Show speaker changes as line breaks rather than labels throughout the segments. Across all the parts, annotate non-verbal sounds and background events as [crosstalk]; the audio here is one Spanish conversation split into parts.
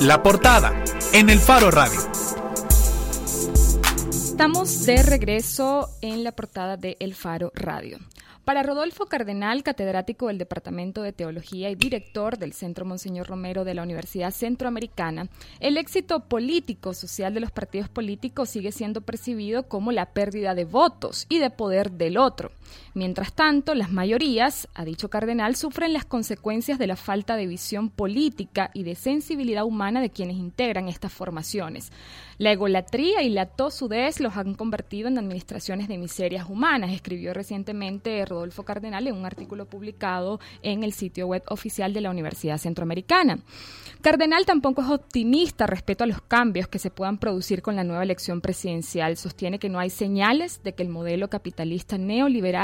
La portada en el Faro Radio.
Estamos de regreso en la portada de El Faro Radio. Para Rodolfo Cardenal, catedrático del Departamento de Teología y director del Centro Monseñor Romero de la Universidad Centroamericana, el éxito político social de los partidos políticos sigue siendo percibido como la pérdida de votos y de poder del otro. Mientras tanto, las mayorías, ha dicho Cardenal, sufren las consecuencias de la falta de visión política y de sensibilidad humana de quienes integran estas formaciones. La egolatría y la tosudez los han convertido en administraciones de miserias humanas, escribió recientemente Rodolfo Cardenal en un artículo publicado en el sitio web oficial de la Universidad Centroamericana. Cardenal tampoco es optimista respecto a los cambios que se puedan producir con la nueva elección presidencial. Sostiene que no hay señales de que el modelo capitalista neoliberal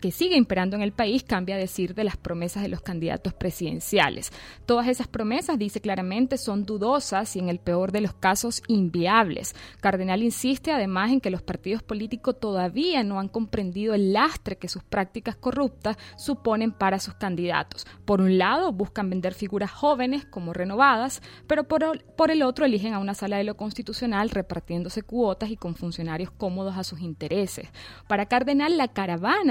que sigue imperando en el país cambie a decir de las promesas de los candidatos presidenciales. Todas esas promesas, dice claramente, son dudosas y en el peor de los casos inviables. Cardenal insiste además en que los partidos políticos todavía no han comprendido el lastre que sus prácticas corruptas suponen para sus candidatos. Por un lado, buscan vender figuras jóvenes como renovadas, pero por, por el otro eligen a una sala de lo constitucional repartiéndose cuotas y con funcionarios cómodos a sus intereses. Para Cardenal, la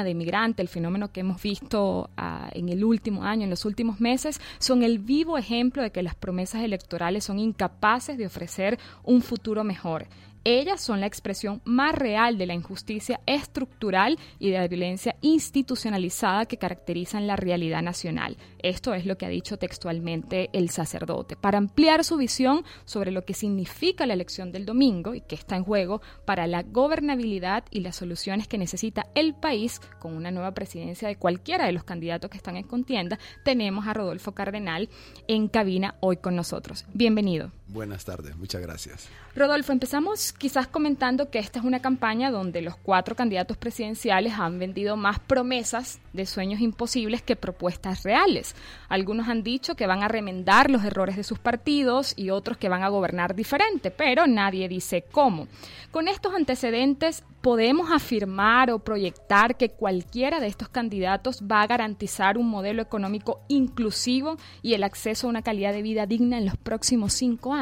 de inmigrantes, el fenómeno que hemos visto uh, en el último año, en los últimos meses, son el vivo ejemplo de que las promesas electorales son incapaces de ofrecer un futuro mejor. Ellas son la expresión más real de la injusticia estructural y de la violencia institucionalizada que caracterizan la realidad nacional. Esto es lo que ha dicho textualmente el sacerdote. Para ampliar su visión sobre lo que significa la elección del domingo y que está en juego para la gobernabilidad y las soluciones que necesita el país con una nueva presidencia de cualquiera de los candidatos que están en contienda, tenemos a Rodolfo Cardenal en cabina hoy con nosotros. Bienvenido.
Buenas tardes, muchas gracias.
Rodolfo, empezamos quizás comentando que esta es una campaña donde los cuatro candidatos presidenciales han vendido más promesas de sueños imposibles que propuestas reales. Algunos han dicho que van a remendar los errores de sus partidos y otros que van a gobernar diferente, pero nadie dice cómo. Con estos antecedentes, ¿podemos afirmar o proyectar que cualquiera de estos candidatos va a garantizar un modelo económico inclusivo y el acceso a una calidad de vida digna en los próximos cinco años?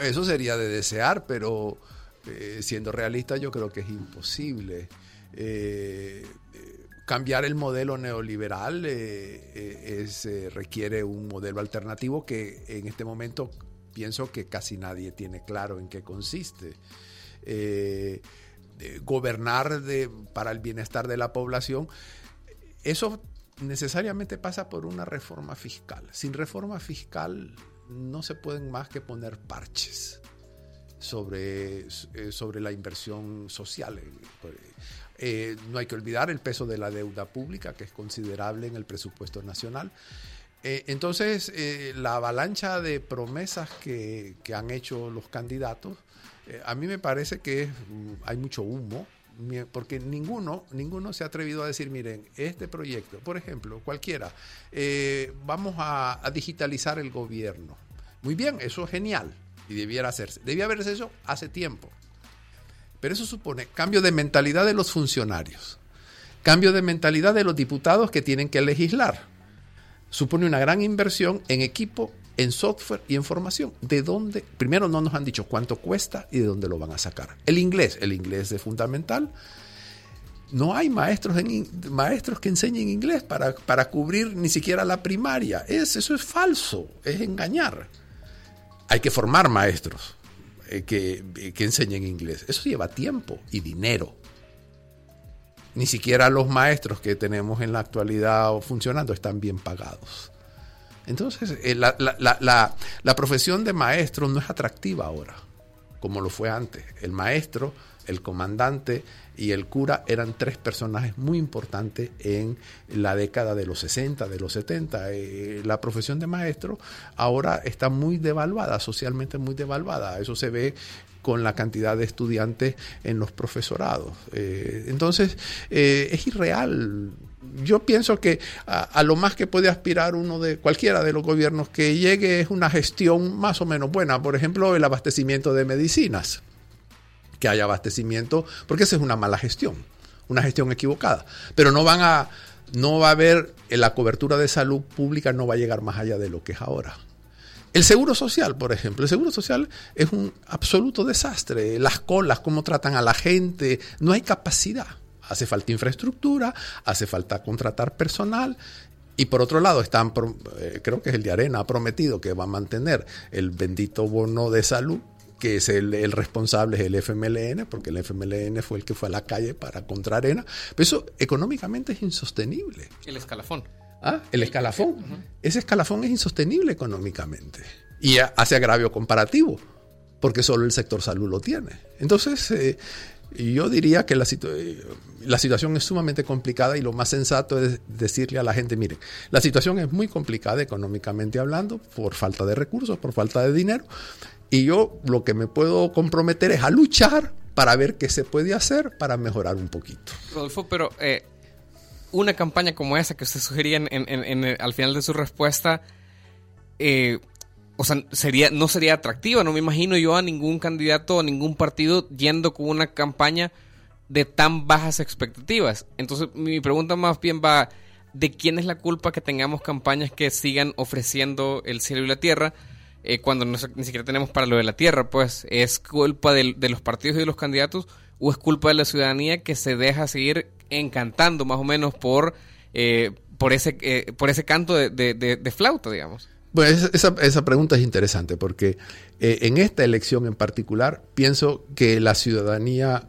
Eso sería de desear, pero eh, siendo realista yo creo que es imposible. Eh, cambiar el modelo neoliberal eh, es, requiere un modelo alternativo que en este momento pienso que casi nadie tiene claro en qué consiste. gobernar para el bienestar de la población, eso necesariamente pasa por una reforma fiscal. Sin reforma fiscal no se pueden más que poner parches sobre, eh, sobre la inversión social. Eh, no hay que olvidar el peso de la deuda pública, que es considerable en el presupuesto nacional. Eh, entonces, la avalancha de promesas que, que han hecho los candidatos, a mí me parece que mm, hay mucho humo, porque ninguno, ninguno se ha atrevido a decir, miren, este proyecto, por ejemplo, cualquiera, eh, vamos a, digitalizar el gobierno. Muy bien, eso es genial y debiera hacerse. Debía haberse eso hace tiempo. Pero eso supone cambio de mentalidad de los funcionarios, cambio de mentalidad de los diputados que tienen que legislar. Supone una gran inversión en equipo en software y en formación. ¿De dónde? Primero no nos han dicho cuánto cuesta y de dónde lo van a sacar. El inglés, el inglés es fundamental. No hay maestros, maestros que enseñen inglés para, para cubrir ni siquiera la primaria. Es, eso es falso, es engañar. Hay que formar maestros eh, que, que enseñen inglés. Eso lleva tiempo y dinero. Ni siquiera los maestros que tenemos en la actualidad funcionando están bien pagados. Entonces, eh, la, profesión de maestro no es atractiva ahora, como lo fue antes. El maestro, el comandante y el cura eran tres personajes muy importantes en la década de los 60, de los 70. Eh, la profesión de maestro ahora está muy devaluada, socialmente muy devaluada. Eso se ve con la cantidad de estudiantes en los profesorados. Eh, entonces, es irreal yo pienso que a, lo más que puede aspirar uno de cualquiera de los gobiernos que llegue es una gestión más o menos buena. Por ejemplo, el abastecimiento de medicinas. Que haya abastecimiento, porque esa es una mala gestión, una gestión equivocada. Pero no van a, no va a haber, la cobertura de salud pública no va a llegar más allá de lo que es ahora. El seguro social, por ejemplo. El seguro social es un absoluto desastre. Las colas, cómo tratan a la gente, no hay capacidad. Hace falta infraestructura, hace falta contratar personal. Y por otro lado, están, eh, creo que es el de Arena, ha prometido que va a mantener el bendito bono de salud que es el, el, responsable, es el FMLN, porque el FMLN fue el que fue a la calle para contra Arena. Pero eso económicamente es insostenible.
El escalafón.
¿Ah? El escalafón. Uh -huh. Ese escalafón es insostenible económicamente. Y hace agravio comparativo, porque solo el sector salud lo tiene. Entonces, eh, yo diría que la, situ la, situación es sumamente complicada y lo más sensato es decirle a la gente, miren, la situación es muy complicada económicamente hablando, por falta de recursos, por falta de dinero, y yo lo que me puedo comprometer es a luchar para ver qué se puede hacer para mejorar un poquito.
Rodolfo, pero eh, una campaña como esa que usted sugería en, al final de su respuesta, eh, o sea, sería, no sería atractiva. No me imagino yo a ningún candidato o ningún partido yendo con una campaña de tan bajas expectativas. Entonces, mi pregunta más bien va de quién es la culpa que tengamos campañas que sigan ofreciendo el cielo y la tierra eh, cuando ni siquiera tenemos para lo de la tierra. Pues, ¿es culpa de, de los partidos y de los candidatos o es culpa de la ciudadanía que se deja seguir encantando más o menos por, eh, por, ese, eh, por ese canto de, de, de flauta, digamos?
Bueno, esa, esa, pregunta es interesante porque eh, en esta elección en particular pienso que la ciudadanía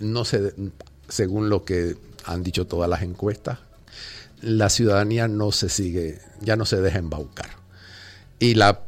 no se, según lo que han dicho todas las encuestas, la ciudadanía no se sigue, ya no se deja embaucar. Y la,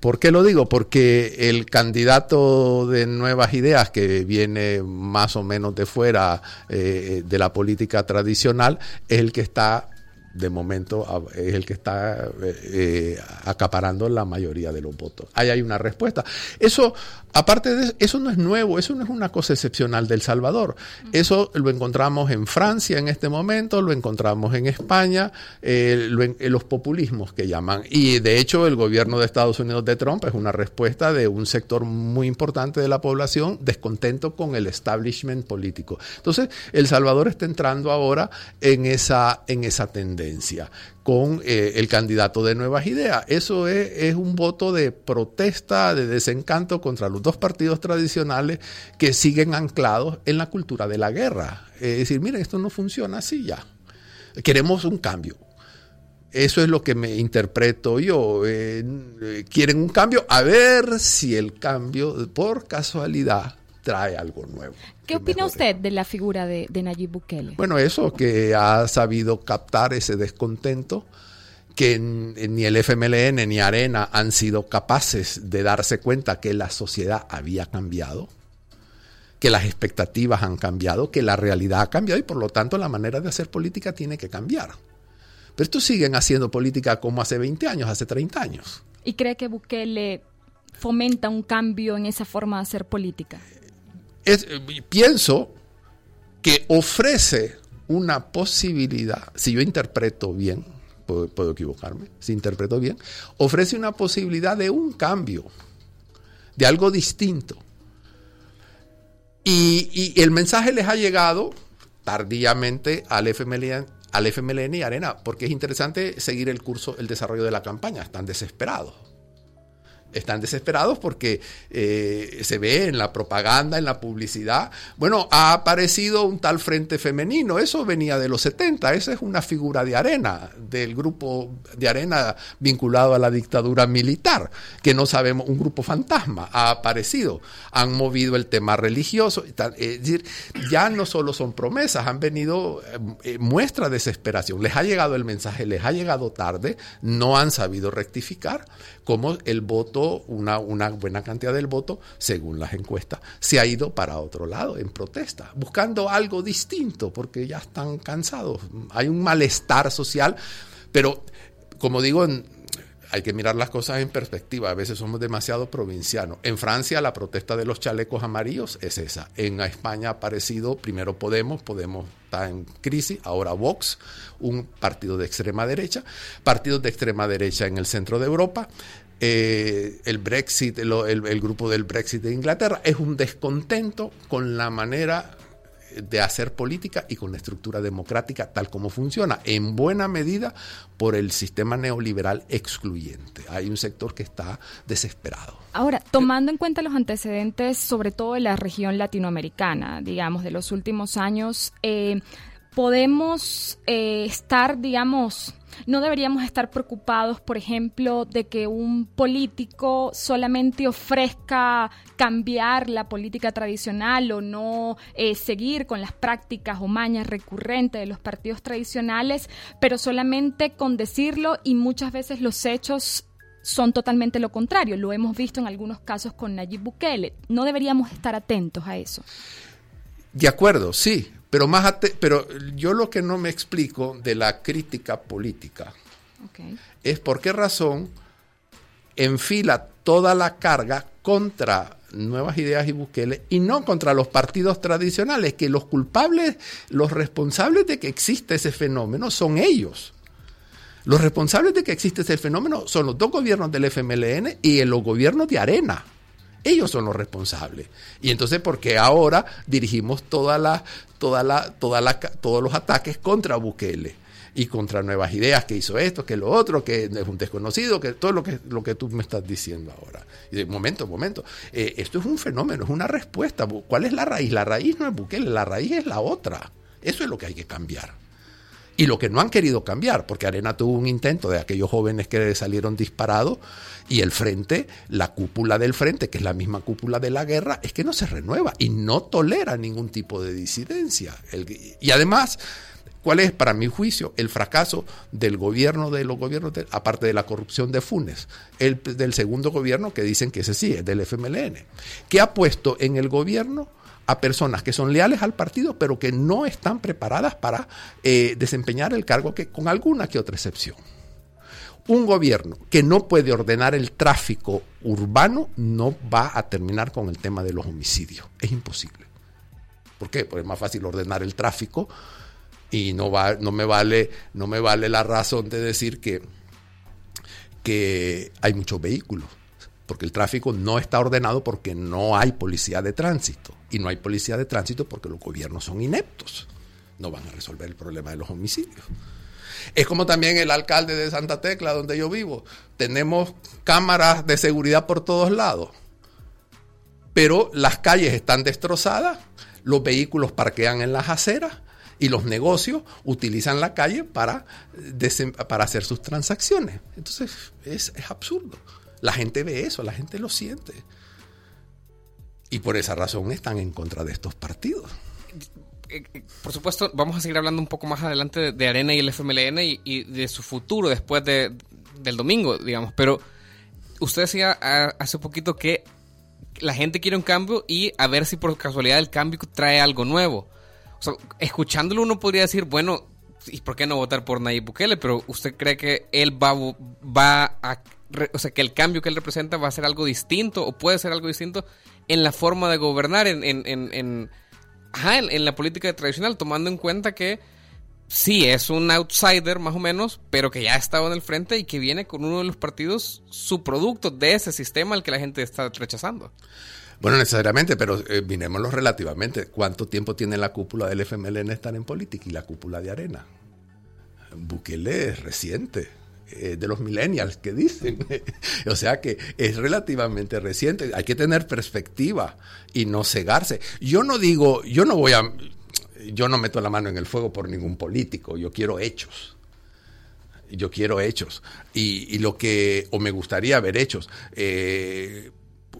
¿Por qué lo digo? Porque el candidato de nuevas ideas que viene más o menos de fuera eh, de la política tradicional es el que está de momento es el que está eh, acaparando la mayoría de los votos. Ahí hay una respuesta. Eso, aparte de eso, no es nuevo, eso no es una cosa excepcional del Salvador. Eso lo encontramos en Francia en este momento, lo encontramos en España, eh, en, los populismos que llaman. Y de hecho, el gobierno de Estados Unidos de Trump es una respuesta de un sector muy importante de la población descontento con el establishment político. Entonces, El Salvador está entrando ahora en esa, en esa tendencia con eh, el candidato de Nuevas Ideas. Eso es, un voto de protesta, de desencanto contra los dos partidos tradicionales que siguen anclados en la cultura de la guerra. Es decir, miren, esto no funciona así ya. Queremos un cambio. Eso es lo que me interpreto yo. Eh, quieren un cambio, a ver si el cambio, por casualidad, trae algo nuevo.
¿Qué opina mejore. usted de la figura de, de, Nayib Bukele?
Bueno, eso, que ha sabido captar ese descontento, que ni el FMLN ni Arena han sido capaces de darse cuenta que la sociedad había cambiado, que las expectativas han cambiado, que la realidad ha cambiado y por lo tanto la manera de hacer política tiene que cambiar. Pero estos siguen haciendo política como hace 20 años, hace 30 años.
¿Y cree que Bukele fomenta un cambio en esa forma de hacer política?
Es, pienso que ofrece una posibilidad, si yo interpreto bien, puedo, equivocarme, si interpreto bien, ofrece una posibilidad de un cambio, de algo distinto. Y, y el mensaje les ha llegado tardíamente al FMLN, al FMLN y Arena, porque es interesante seguir el curso, el desarrollo de la campaña, están desesperados están desesperados porque eh, se ve en la propaganda, en la publicidad. Bueno, ha aparecido un tal frente femenino, eso venía de los 70, esa es una figura de arena, del grupo de arena vinculado a la dictadura militar, que no sabemos, un grupo fantasma ha aparecido, han movido el tema religioso, es decir, ya no solo son promesas, han venido eh, muestra de desesperación, les ha llegado el mensaje, les ha llegado tarde, no han sabido rectificar, como el voto, una, buena cantidad del voto, según las encuestas, se ha ido para otro lado en protesta, buscando algo distinto, porque ya están cansados. Hay un malestar social, pero como digo, hay que mirar las cosas en perspectiva. A veces somos demasiado provincianos. En Francia la protesta de los chalecos amarillos es esa. En España ha aparecido primero Podemos, Podemos está en crisis, ahora Vox, un partido de extrema derecha, partidos de extrema derecha en el centro de Europa. Eh, el Brexit, el, grupo del Brexit de Inglaterra, es un descontento con la manera de hacer política y con la estructura democrática tal como funciona, en buena medida por el sistema neoliberal excluyente. Hay un sector que está desesperado.
Ahora, tomando en cuenta los antecedentes, sobre todo de la región latinoamericana, digamos, de los últimos años, eh, podemos eh, estar, digamos, no deberíamos estar preocupados, por ejemplo, de que un político solamente ofrezca cambiar la política tradicional o no eh, seguir con las prácticas o mañas recurrentes de los partidos tradicionales, pero solamente con decirlo y muchas veces los hechos son totalmente lo contrario. Lo hemos visto en algunos casos con Nayib Bukele. No deberíamos estar atentos a eso.
De acuerdo, sí, pero, más pero yo lo que no me explico de la crítica política es por qué razón enfila toda la carga contra nuevas ideas y Bukele y no contra los partidos tradicionales, que los culpables, los responsables de que existe ese fenómeno son ellos. Los responsables de que existe ese fenómeno son los dos gobiernos del FMLN y los gobiernos de Arena. Ellos son los responsables. Y entonces, ¿por qué ahora dirigimos toda la, todos los ataques contra Bukele? y contra nuevas ideas, que hizo esto, que lo otro, que es un desconocido, que todo lo que, lo que tú me estás diciendo ahora. Y de momento, momento, eh, esto es un fenómeno, es una respuesta. ¿Cuál es la raíz? La raíz no es Bukele, la raíz es la otra. Eso es lo que hay que cambiar. Y lo que no han querido cambiar, porque Arena tuvo un intento de aquellos jóvenes que salieron disparados y el frente, la cúpula del frente, que es la misma cúpula de la guerra, es que no se renueva y no tolera ningún tipo de disidencia. y además, ¿cuál es, para mi juicio, el fracaso del gobierno de los gobiernos, aparte de la corrupción de Funes, el del segundo gobierno que dicen que ese sí es del FMLN, que ha puesto en el gobierno a personas que son leales al partido, pero que no están preparadas para eh, desempeñar el cargo que, con alguna que otra excepción. Un gobierno que no puede ordenar el tráfico urbano no va a terminar con el tema de los homicidios. Es imposible. ¿Por qué? Porque es más fácil ordenar el tráfico y no, va, no, me, vale, no me vale la razón de decir que, que hay muchos vehículos porque el tráfico no está ordenado porque no hay policía de tránsito. Y no hay policía de tránsito porque los gobiernos son ineptos. No van a resolver el problema de los homicidios. Es como también el alcalde de Santa Tecla, donde yo vivo. Tenemos cámaras de seguridad por todos lados. Pero las calles están destrozadas, los vehículos parquean en las aceras y los negocios utilizan la calle para, para hacer sus transacciones. Entonces es, es absurdo. La gente ve eso, la gente lo siente. Y por esa razón están en contra de estos partidos.
Eh, eh, por supuesto, vamos a seguir hablando un poco más adelante de Arena y el FMLN y, de su futuro después de, del domingo, digamos. Pero usted decía hace poquito que la gente quiere un cambio y a ver si por casualidad el cambio trae algo nuevo. Escuchándolo uno podría decir, bueno, ¿y por qué no votar por Nayib Bukele? Pero usted cree que él va, va a o sea, que el cambio que él representa va a ser algo distinto o puede ser algo distinto en la forma de gobernar, en, en, en, en, en la política tradicional, tomando en cuenta que sí es un outsider más o menos, pero que ya ha estado en el frente y que viene con uno de los partidos su producto de ese sistema al que la gente está rechazando.
Bueno, necesariamente, pero eh, mirémoslo relativamente. ¿Cuánto tiempo tiene la cúpula del FMLN estar en política y la cúpula de Arena? Bukele es reciente eh, de los millennials que dicen. [laughs] o sea que es relativamente reciente. Hay que tener perspectiva y no cegarse. Yo no digo, yo no voy a, yo no meto la mano en el fuego por ningún político. Yo quiero hechos. Yo quiero hechos. Y, lo que, o me gustaría ver hechos. Eh,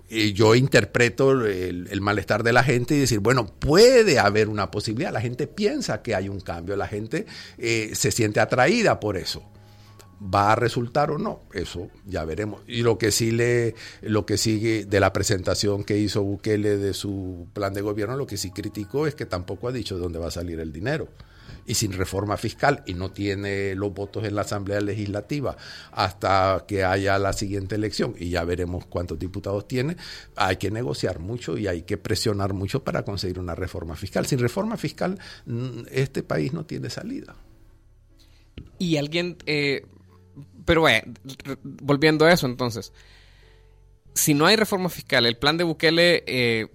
yo interpreto el, malestar de la gente y decir, bueno, puede haber una posibilidad. La gente piensa que hay un cambio, la gente eh, se siente atraída por eso va a resultar o no, eso ya veremos. Y lo que sí le, lo que sigue de la presentación que hizo Bukele de su plan de gobierno, lo que sí criticó es que tampoco ha dicho de dónde va a salir el dinero. Y sin reforma fiscal y no tiene los votos en la Asamblea Legislativa hasta que haya la siguiente elección y ya veremos cuántos diputados tiene, hay que negociar mucho y hay que presionar mucho para conseguir una reforma fiscal. Sin reforma fiscal, mm, este país no tiene salida.
Y alguien, eh, pero bueno, volviendo a eso entonces, si no hay reforma fiscal, el plan de Bukele, eh,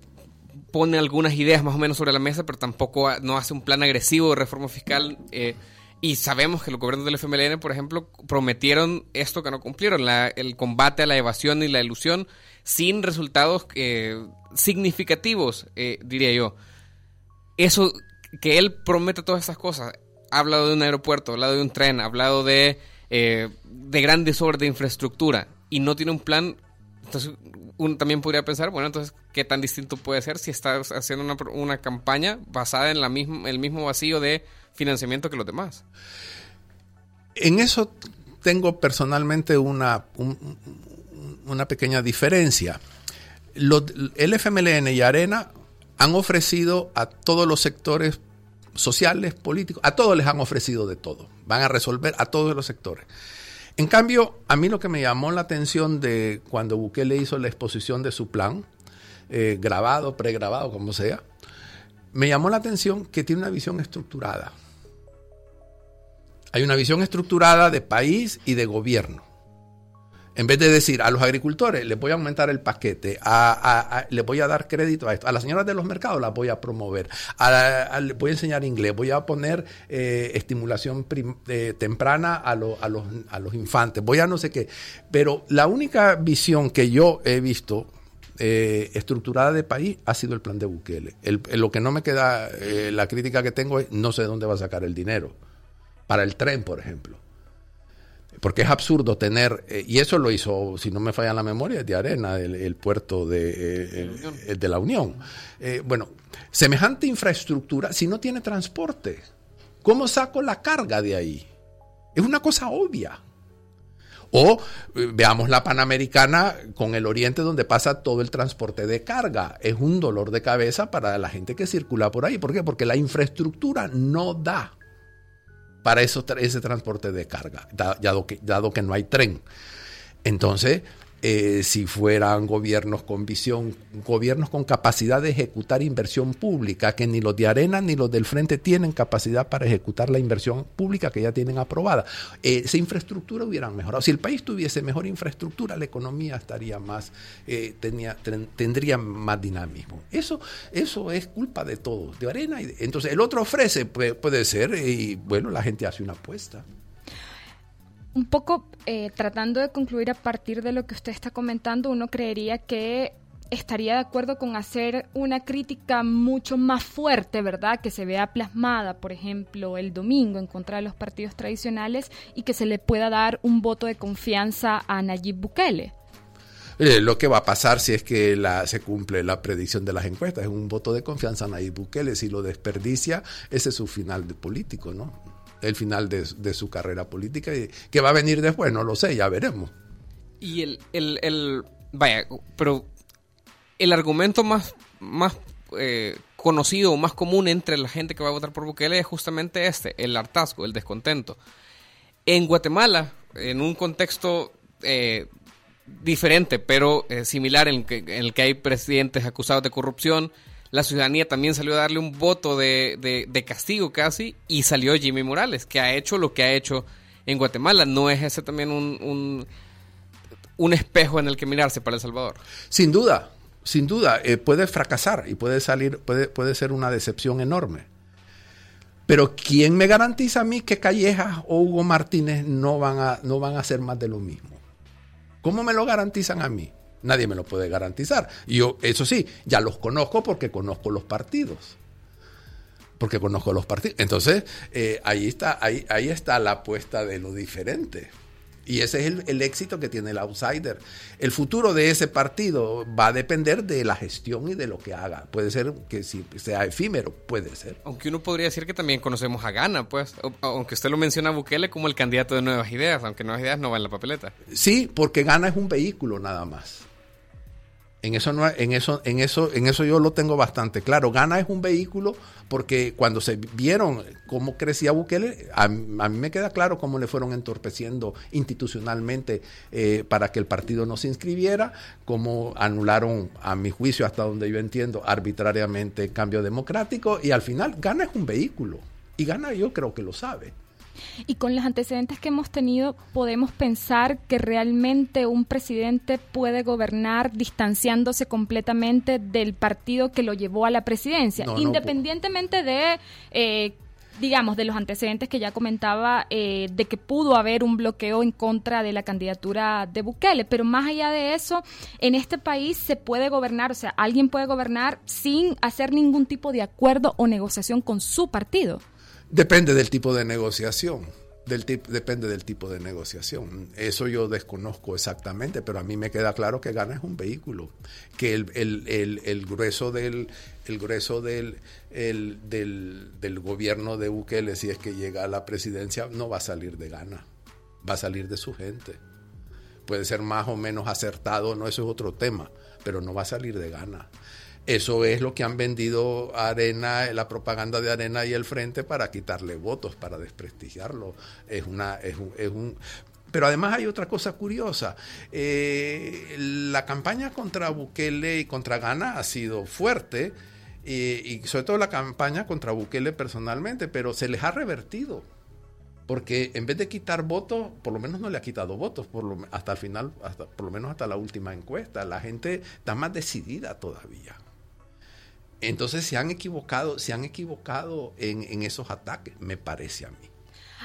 pone algunas ideas más o menos sobre la mesa, pero tampoco no hace un plan agresivo de reforma fiscal. Eh, y sabemos que los gobiernos del FMLN, por ejemplo, prometieron esto que no cumplieron, el combate a la evasión y la ilusión, sin resultados eh, significativos, eh, diría yo. Eso, que él promete todas esas cosas, ha hablado de un aeropuerto, ha hablado de un tren, ha hablado de, de grandes obras de infraestructura, y no tiene un plan entonces, uno también podría pensar, bueno, entonces, ¿qué tan distinto puede ser si estás haciendo una, una campaña basada en la el mismo vacío de financiamiento que los demás?
En eso tengo personalmente una, una pequeña diferencia. el FMLN y Arena han ofrecido a todos los sectores sociales, políticos, a todos les han ofrecido de todo. Van a resolver a todos los sectores. En cambio, a mí lo que me llamó la atención de cuando Bukele hizo la exposición de su plan, eh, grabado, pregrabado, como sea, me llamó la atención que tiene una visión estructurada. Hay una visión estructurada de país y de gobierno. En vez de decir a los agricultores, les voy a aumentar el paquete, a, les voy a dar crédito a esto, a las señoras de los mercados las voy a promover, les voy a enseñar inglés, voy a poner eh, estimulación eh, temprana a, los, a los infantes, voy a no sé qué. Pero la única visión que yo he visto eh, estructurada de país ha sido el plan de Bukele. lo que no me queda, la crítica que tengo es no sé dónde va a sacar el dinero. Para el tren, por ejemplo porque es absurdo tener, eh, y eso lo hizo, si no me falla la memoria, de Arena, el, puerto de, eh, de la Unión. Eh, bueno, semejante infraestructura, si no tiene transporte, ¿cómo saco la carga de ahí? Es una cosa obvia. O veamos la Panamericana con el Oriente donde pasa todo el transporte de carga. Es un dolor de cabeza para la gente que circula por ahí. ¿Por qué? Porque la infraestructura no da para eso, ese transporte de carga, dado que, dado que no hay tren. Entonces, eh, si fueran gobiernos con visión, gobiernos con capacidad de ejecutar inversión pública, que ni los de Arena ni los del Frente tienen capacidad para ejecutar la inversión pública que ya tienen aprobada. Eh, esa infraestructura hubiera mejorado. Si el país tuviese mejor infraestructura, la economía estaría más, eh, tenía, tendría más dinamismo. Eso, eso es culpa de todos, de Arena. Y entonces, el otro ofrece, puede, puede ser, y bueno, la gente hace una apuesta
un poco eh, tratando de concluir a partir de lo que usted está comentando, uno creería que estaría de acuerdo con hacer una crítica mucho más fuerte, ¿verdad? Que se vea plasmada, por ejemplo, el domingo en contra de los partidos tradicionales y que se le pueda dar un voto de confianza a Nayib Bukele.
Lo que va a pasar si es que la, se cumple la predicción de las encuestas es un voto de confianza a Nayib Bukele. Si lo desperdicia, ese es su final de político, ¿no? El final de, su carrera política. Y ¿Qué va a venir después? No lo sé, ya veremos.
Y el, el, vaya, pero el argumento más, más eh, conocido o más común entre la gente que va a votar por Bukele es justamente este, el hartazgo, el descontento. En Guatemala, en un contexto eh, diferente, pero eh, similar en, en el que hay presidentes acusados de corrupción, la ciudadanía también salió a darle un voto de, castigo casi y salió Jimmy Morales, que ha hecho lo que ha hecho en Guatemala. ¿No es ese también un, un, espejo en el que mirarse para El Salvador?
Sin duda, sin duda, eh, puede fracasar y puede salir, puede, puede ser una decepción enorme. Pero ¿quién me garantiza a mí que Callejas o Hugo Martínez no van a, no van a hacer más de lo mismo? ¿Cómo me lo garantizan a mí? Nadie me lo puede garantizar. Y yo, eso sí, ya los conozco porque conozco los partidos. Porque conozco los partidos. Entonces, eh, ahí, está, ahí, ahí está la apuesta de lo diferente. Y ese es el, éxito que tiene el outsider. El futuro de ese partido va a depender de la gestión y de lo que haga. Puede ser que si sea efímero, puede ser.
Aunque uno podría decir que también conocemos a Gana, pues. Aunque usted lo menciona a Bukele como el candidato de Nuevas Ideas, aunque Nuevas Ideas no va en la papeleta.
Sí, porque Gana es un vehículo nada más. En eso, no, en, eso, en, eso, en eso yo lo tengo bastante claro. Gana es un vehículo porque cuando se vieron cómo crecía Bukele, a, mí me queda claro cómo le fueron entorpeciendo institucionalmente eh, para que el partido no se inscribiera, cómo anularon, a mi juicio, hasta donde yo entiendo, arbitrariamente el cambio democrático y al final Gana es un vehículo. Y Gana yo creo que lo sabe.
Y con los antecedentes que hemos tenido, podemos pensar que realmente un presidente puede gobernar distanciándose completamente del partido que lo llevó a la presidencia, independientemente de eh, digamos, de los antecedentes que ya comentaba, eh, de que pudo haber un bloqueo en contra de la candidatura de Bukele. Pero más allá de eso, en este país se puede gobernar, o sea, alguien puede gobernar sin hacer ningún tipo de acuerdo o negociación con su partido.
Depende del tipo de negociación. Del depende del tipo de negociación. Eso yo desconozco exactamente, pero a mí me queda claro que gana es un vehículo, que el, grueso del el grueso del, gobierno de Bukele, si es que llega a la presidencia, no va a salir de gana, va a salir de su gente. Puede ser más o menos acertado, no, eso es otro tema, pero no va a salir de gana. Eso es lo que han vendido Arena, la propaganda de Arena y el Frente para quitarle votos, para desprestigiarlo. Es una, es un, pero además hay otra cosa curiosa. Eh, la campaña contra Bukele y contra Gana ha sido fuerte, y sobre todo la campaña contra Bukele personalmente, pero se les ha revertido. Porque en vez de quitar votos, por lo menos no le ha quitado votos, por lo, hasta el final, hasta, por lo menos hasta la última encuesta. La gente está más decidida todavía. Entonces se han equivocado, se han equivocado en, esos ataques, me parece a mí.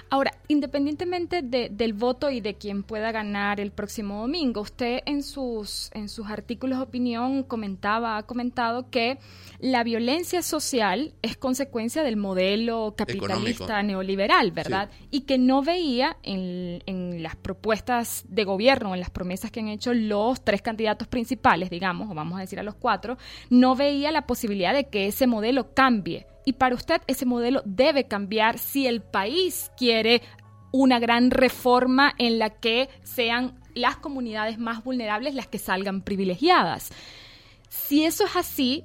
Ahora, independientemente del voto y de quién pueda ganar el próximo domingo, usted en sus, en sus artículos de opinión comentaba, ha comentado que la violencia social es consecuencia del modelo capitalista neoliberal, ¿verdad? Y que no veía en, en, las propuestas de gobierno, en las promesas que han hecho los tres candidatos principales, digamos, o vamos a decir a los cuatro, no veía la posibilidad de que ese modelo cambie. Y para usted ese modelo debe cambiar si el país quiere una gran reforma en la que sean las comunidades más vulnerables las que salgan privilegiadas. Si eso es así,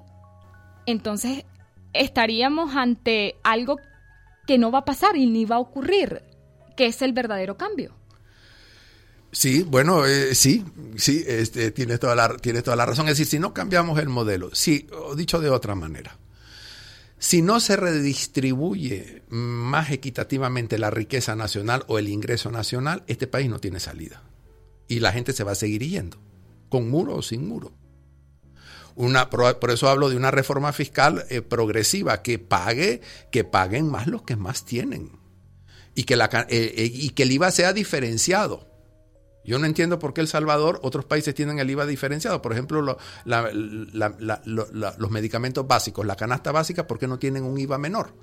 entonces estaríamos ante algo que no va a pasar y ni va a ocurrir, que es el verdadero cambio.
Sí, bueno, eh, sí, sí, este, tienes, toda la, tienes toda la razón. Es decir, si no cambiamos el modelo, sí, dicho de otra manera, si no se redistribuye más equitativamente la riqueza nacional o el ingreso nacional, este país no tiene salida. Y la gente se va a seguir yendo, con muro o sin muro. Una, por eso hablo de una reforma fiscal eh, progresiva que pague, que paguen más los que más tienen y que, eh, eh, y que el IVA sea diferenciado. Yo no entiendo por qué El Salvador, otros países tienen el IVA diferenciado. Por ejemplo, los medicamentos básicos, la canasta básica, ¿por qué no tienen un IVA menor?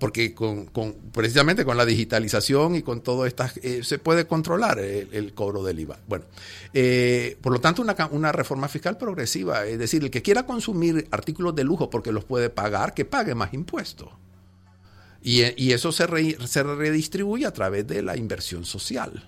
porque con, precisamente con la digitalización y con todo esto eh, se puede controlar el, cobro del IVA. Bueno, eh, por lo tanto, una, reforma fiscal progresiva, es decir, el que quiera consumir artículos de lujo porque los puede pagar, que pague más impuestos. Y, eso se, se redistribuye a través de la inversión social.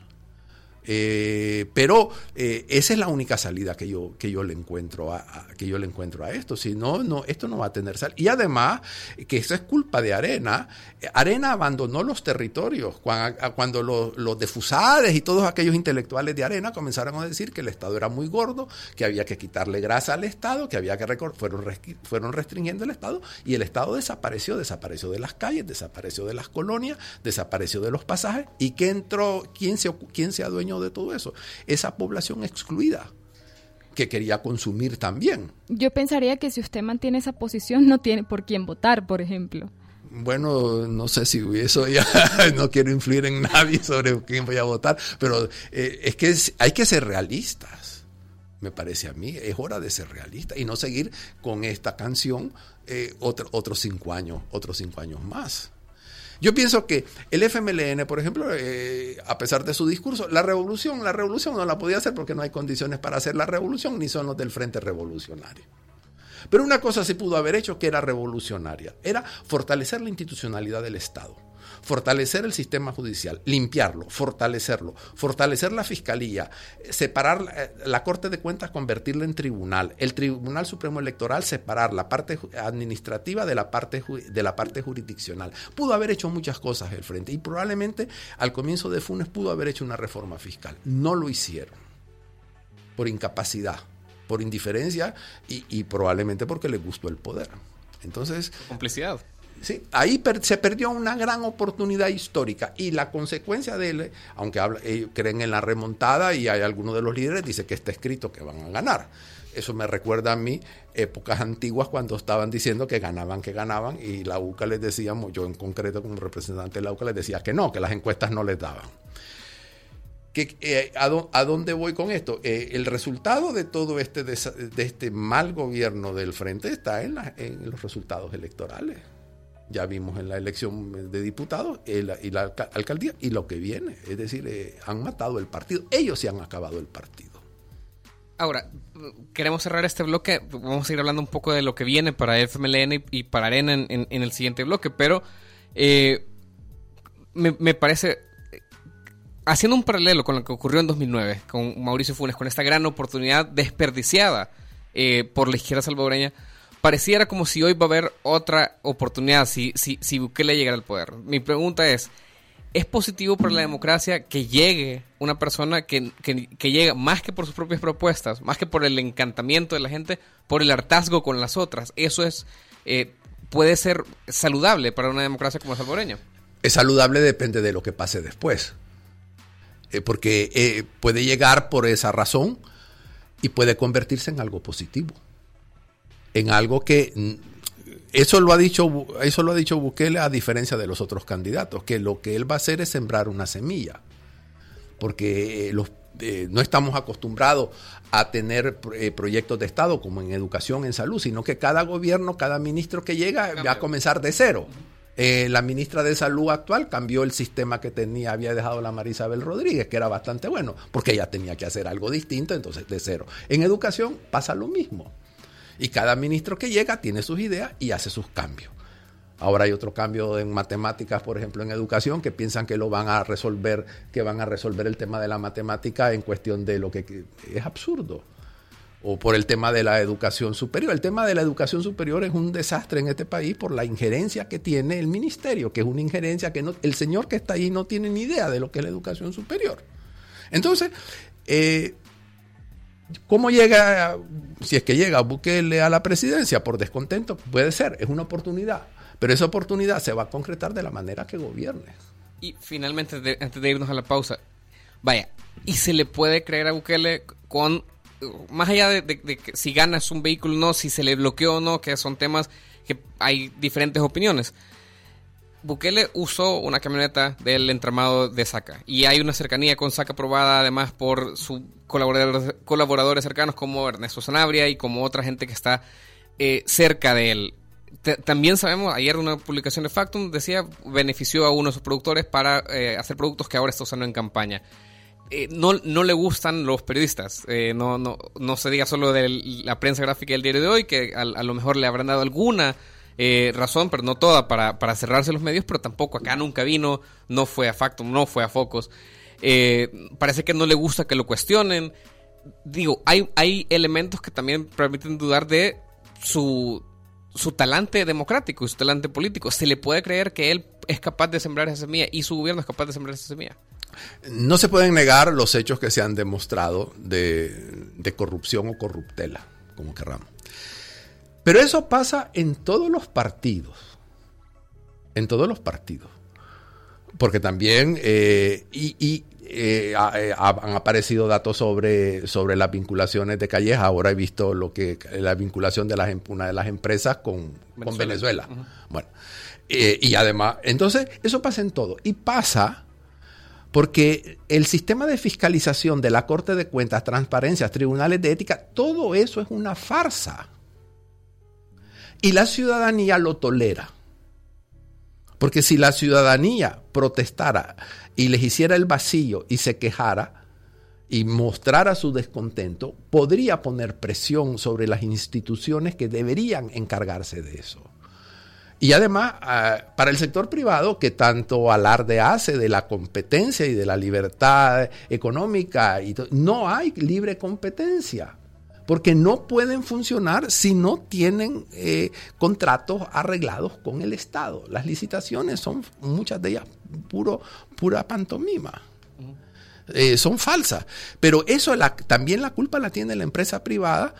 Eh, pero eh, esa es la única salida que yo, que yo le encuentro a, que yo le encuentro a esto. Si no, no, esto no va a tener salida. Y además, que eso es culpa de Arena. Arena abandonó los territorios cuando, los, los defusades y todos aquellos intelectuales de Arena comenzaron a decir que el Estado era muy gordo, que había que quitarle grasa al Estado, que había que fueron, fueron restringiendo el Estado y el Estado desapareció, desapareció de las calles, desapareció de las colonias, desapareció de los pasajes. ¿Y qué entró? ¿Quién se, quién se adueñó de todo eso. Esa población excluida que quería consumir también.
Yo pensaría que si usted mantiene esa posición no tiene por quién votar, por ejemplo.
Bueno, no sé si eso ya [laughs] no quiero influir en nadie sobre quién voy a votar, pero eh, es que hay que ser realistas, me parece a mí. Es hora de ser realista y no seguir con esta canción eh, otros cinco años, otros cinco años más. Yo pienso que el FMLN, por ejemplo, eh, a pesar de su discurso, la revolución, la revolución no la podía hacer porque no hay condiciones para hacer la revolución, ni son los del Frente Revolucionario. Pero una cosa se pudo haber hecho que era revolucionaria, era fortalecer la institucionalidad del Estado fortalecer el sistema judicial, limpiarlo, fortalecerlo, fortalecer la fiscalía, separar eh, la, Corte de Cuentas, convertirla en tribunal, el Tribunal Supremo Electoral, separar la parte administrativa de la parte, de la parte jurisdiccional. Pudo haber hecho muchas cosas el Frente y probablemente al comienzo de Funes pudo haber hecho una reforma fiscal. No lo hicieron por incapacidad, por indiferencia y, y probablemente porque les gustó el poder. Entonces...
Complicidad
Ahí se perdió una gran oportunidad histórica y la consecuencia de él, aunque ellos creen en la remontada y hay algunos de los líderes dice que está escrito que van a ganar. Eso me recuerda a mí épocas antiguas cuando estaban diciendo que ganaban, que ganaban y la UCA les decíamos, yo en concreto como representante de la UCA les decía que no, que las encuestas no les daban. Eh, a, dónde voy con esto? Eh, el resultado de todo este, de, este mal gobierno del frente está en, en los resultados electorales ya vimos en la elección de diputados y la alcaldía y lo que viene. Es decir, eh, han matado el partido. Ellos se han acabado el partido.
Ahora, queremos cerrar este bloque. Vamos a ir hablando un poco de lo que viene para FMLN y para Arena en, el siguiente bloque, pero eh, me, parece haciendo un paralelo con lo que ocurrió en 2009 con Mauricio Funes, con esta gran oportunidad desperdiciada eh, por la izquierda salvadoreña, pareciera como si hoy va a haber otra oportunidad si, si, si Bukele llegara al poder. Mi pregunta es, ¿es positivo para la democracia que llegue una persona que, que, llega más que por sus propias propuestas, más que por el encantamiento de la gente, por el hartazgo con las otras? Eso es... Eh, puede ser saludable para una democracia como el salvadoreña.
Es saludable depende de lo que pase después. Eh, porque eh, puede llegar por esa razón y puede convertirse en algo positivo en algo que mm, eso lo ha dicho eso lo ha dicho Bukele a diferencia de los otros candidatos, que lo que él va a hacer es sembrar una semilla. Porque eh, los, eh, no estamos acostumbrados a tener eh, proyectos de Estado como en educación, en salud, sino que cada gobierno, cada ministro que llega va a comenzar de cero. la ministra de Salud actual cambió el sistema que tenía, había dejado la Marisabel Rodríguez, que era bastante bueno, porque ella tenía que hacer algo distinto, entonces de cero. En educación pasa lo mismo. Y cada ministro que llega tiene sus ideas y hace sus cambios. Ahora hay otro cambio en matemáticas, por ejemplo, en educación, que piensan que lo van a resolver, que van a resolver el tema de la matemática en cuestión de lo que, es absurdo. O por el tema de la educación superior. El tema de la educación superior es un desastre en este país por la injerencia que tiene el ministerio, que es una injerencia que no, el señor que está ahí no tiene ni idea de lo que es la educación superior. Entonces, eh, ¿Cómo llega, si es que llega Bukele a la presidencia por descontento? Puede ser, es una oportunidad, pero esa oportunidad se va a concretar de la manera que gobierne.
Y finalmente, antes de irnos a la pausa, vaya, ¿y se le puede creer a Bukele con, más allá de, de que si ganas un vehículo o no, si se le bloqueó o no, que son temas que hay diferentes opiniones? Bukele usó una camioneta del entramado de Saca y hay una cercanía con Saca probada además por sus colaboradores, cercanos como Ernesto Sanabria y como otra gente que está eh, cerca de él. también sabemos, ayer una publicación de Factum decía, benefició a uno de sus productores para eh, hacer productos que ahora está usando en campaña. Eh, no, no le gustan los periodistas. no, no, no se diga solo de la prensa gráfica del diario de hoy, que a, a lo mejor le habrán dado alguna eh, razón, pero no toda, para, para, cerrarse los medios, pero tampoco acá nunca vino, no fue a Factum, no fue a Focus. Eh, parece que no le gusta que lo cuestionen. Digo, hay, hay elementos que también permiten dudar de su, su talante democrático y su talante político. ¿Se le puede creer que él es capaz de sembrar esa semilla y su gobierno es capaz de sembrar esa semilla?
No se pueden negar los hechos que se han demostrado de, de corrupción o corruptela, como querramos. Pero eso pasa en todos los partidos. En todos los partidos. Porque también, eh, y, eh, eh, han aparecido datos sobre, sobre las vinculaciones de Calleja. Ahora he visto lo que la vinculación de las, una de las empresas con Venezuela. Con Venezuela. Bueno, y además, entonces, eso pasa en todo. Y pasa porque el sistema de fiscalización de la Corte de Cuentas, transparencias, tribunales de ética, todo eso es una farsa. Y la ciudadanía lo tolera. Porque si la ciudadanía protestara y les hiciera el vacío y se quejara y mostrara su descontento, podría poner presión sobre las instituciones que deberían encargarse de eso. Y además, ah, para el sector privado, que tanto alarde hace de la competencia y de la libertad económica, no hay libre competencia porque no pueden funcionar si no tienen eh, contratos arreglados con el Estado. Las licitaciones son, muchas de ellas, puro, pura pantomima. Eh, son falsas. Pero eso también la culpa la tiene la empresa privada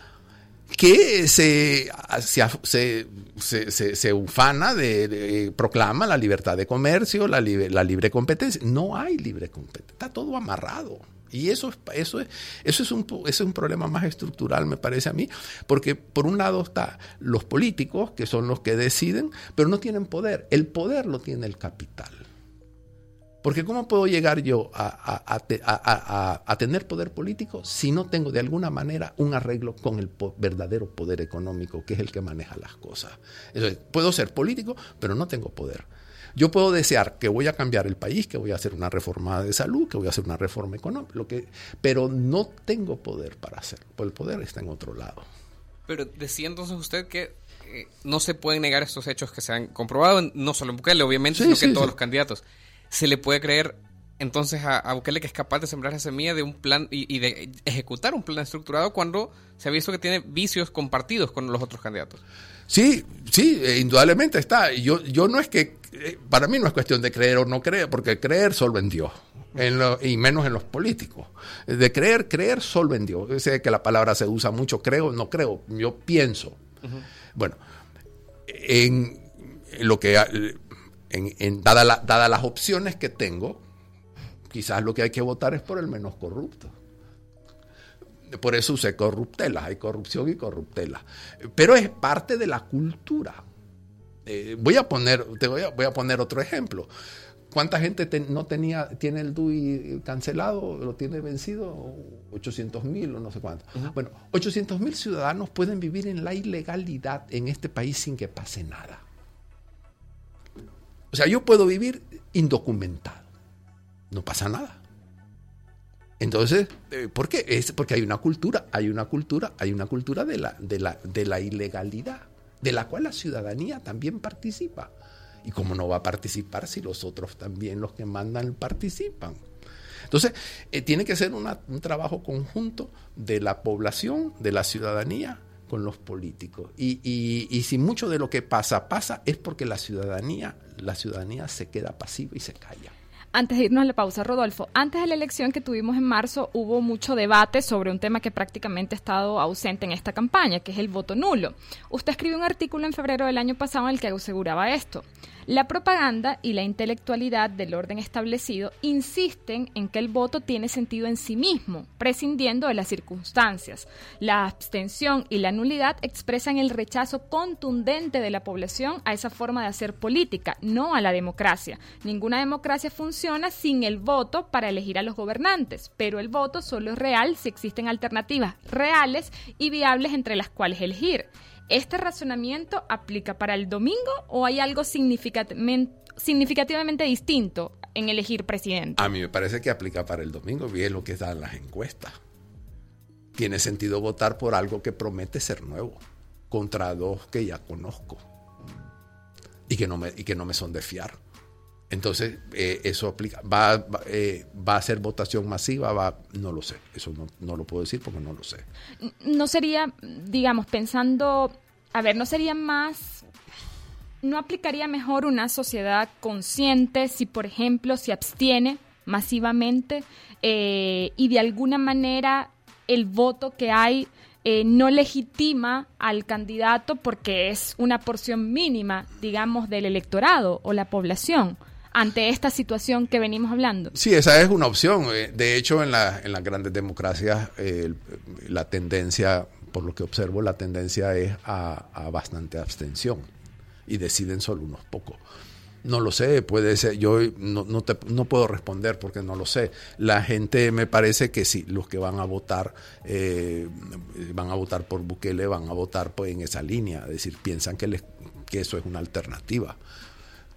que se, se, se, se, ufana de, proclama la libertad de comercio, la, la libre competencia. No hay libre competencia, está todo amarrado. Y eso, eso, eso, es un, eso es un problema más estructural, me parece a mí, porque por un lado está los políticos, que son los que deciden, pero no tienen poder. El poder lo tiene el capital. Porque ¿cómo puedo llegar yo a, tener poder político si no tengo de alguna manera un arreglo con el verdadero poder económico, que es el que maneja las cosas? Entonces, puedo ser político, pero no tengo poder. Yo puedo desear que voy a cambiar el país, que voy a hacer una reforma de salud, que voy a hacer una reforma económica, lo que, pero no tengo poder para hacerlo, porque el poder está en otro lado.
Pero decía entonces usted que eh, no se pueden negar estos hechos que se han comprobado, no solo en Bukele, obviamente, sino que en todos los candidatos se le puede creer entonces a, Bukele que es capaz de sembrar esa semilla de un plan y, de ejecutar un plan estructurado cuando se ha visto que tiene vicios compartidos con los otros candidatos.
Sí, sí, eh, indudablemente está. Yo, yo no es que, para mí no es cuestión de creer o no creer, porque creer solo en Dios. y menos en los políticos. De creer, creer solo en Dios. Sé que la palabra se usa mucho, creo, no creo, yo pienso. Bueno, en lo que en, dadas las opciones que tengo, quizás lo que hay que votar es por el menos corrupto. Por eso usé corruptela, hay corrupción y corruptela. Pero es parte de la cultura. Eh, voy a poner, te voy a, poner otro ejemplo. ¿Cuánta gente no tenía, tiene el DUI cancelado, lo tiene vencido? 800 mil o no sé cuánto. Bueno, 800 mil ciudadanos pueden vivir en la ilegalidad en este país sin que pase nada. O sea, yo puedo vivir indocumentado. No pasa nada. Entonces, eh, ¿por qué? Es porque hay una cultura, hay una cultura, hay una cultura de la, de la, de la ilegalidad, de la cual la ciudadanía también participa. ¿Y cómo no va a participar si los otros también, los que mandan, participan? Entonces, eh, tiene que ser un trabajo conjunto de la población, de la ciudadanía, con los políticos. Y, y, si mucho de lo que pasa pasa es porque la ciudadanía, la ciudadanía se queda pasiva y se calla.
Antes de irnos a la pausa, Rodolfo, antes de la elección que tuvimos en marzo hubo mucho debate sobre un tema que prácticamente ha estado ausente en esta campaña, que es el voto nulo. Usted escribió un artículo en febrero del año pasado en el que aseguraba esto. La propaganda y la intelectualidad del orden establecido insisten en que el voto tiene sentido en sí mismo, prescindiendo de las circunstancias. La abstención y la nulidad expresan el rechazo contundente de la población a esa forma de hacer política, no a la democracia. Ninguna democracia funciona sin el voto para elegir a los gobernantes, pero el voto solo es real si existen alternativas reales y viables entre las cuales elegir. ¿Este razonamiento aplica para el domingo o hay algo significativamente distinto en elegir presidente?
A mí me parece que aplica para el domingo, bien lo que dan las encuestas. Tiene sentido votar por algo que promete ser nuevo, contra dos que ya conozco y que no me, y que no me son de fiar. Entonces, eh, eso aplica. Va, eh, va, a ser votación masiva? Va, no lo sé. Eso no, no, lo puedo decir porque no lo sé.
No sería, digamos, pensando, a ver, no sería más, no aplicaría mejor una sociedad consciente si, por ejemplo, se abstiene masivamente eh, y de alguna manera el voto que hay no legitima al candidato porque es una porción mínima, digamos, del electorado o la población ante esta situación que venimos hablando?
Sí, esa es una opción. Eh, de hecho, en, la, en las grandes democracias, eh, la tendencia, por lo que observo, la tendencia es a, bastante abstención y deciden solo unos pocos. No lo sé, puede ser, yo no, no, te, no, puedo responder porque no lo sé. La gente me parece que sí, los que van a votar, eh, van a votar por Bukele, van a votar pues, en esa línea, es decir, piensan que, les, que eso es una alternativa.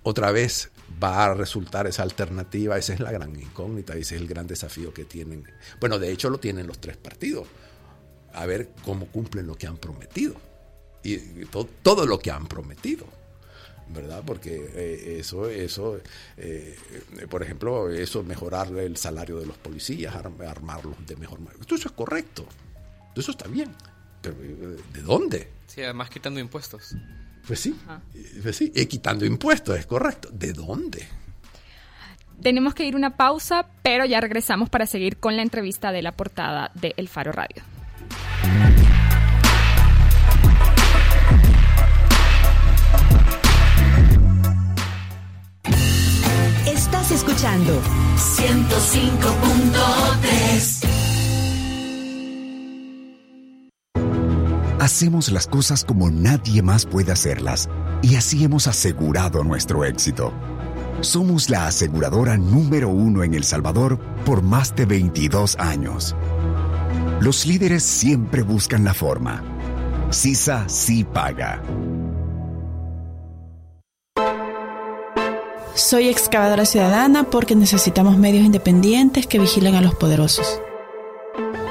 Otra vez, va a resultar esa alternativa? Esa es la gran incógnita, ese es el gran desafío que tienen. Bueno, de hecho lo tienen los tres partidos. A ver cómo cumplen lo que han prometido. Y, todo, lo que han prometido. ¿verdad? Porque eh, eso, eso eh, por ejemplo, eso mejorar el salario de los policías, armarlos de mejor manera. Eso es correcto, eso está bien. Pero eh, ¿de dónde?
Sí, además quitando impuestos.
Pues sí, eh, pues sí, y quitando impuestos, es correcto. ¿De dónde?
Tenemos que ir una pausa, pero ya regresamos para seguir con la entrevista de la portada de El Faro Radio.
Estás escuchando 105.3
Hacemos las cosas como nadie más puede hacerlas y así hemos asegurado nuestro éxito. Somos la aseguradora número uno en El Salvador por más de 22 años. Los líderes siempre buscan la forma. CISA sí paga.
Soy excavadora ciudadana porque necesitamos medios independientes que vigilen a los poderosos.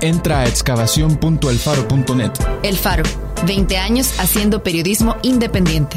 Entra a excavación.elfaro.net.
El Faro, 20 años haciendo periodismo independiente.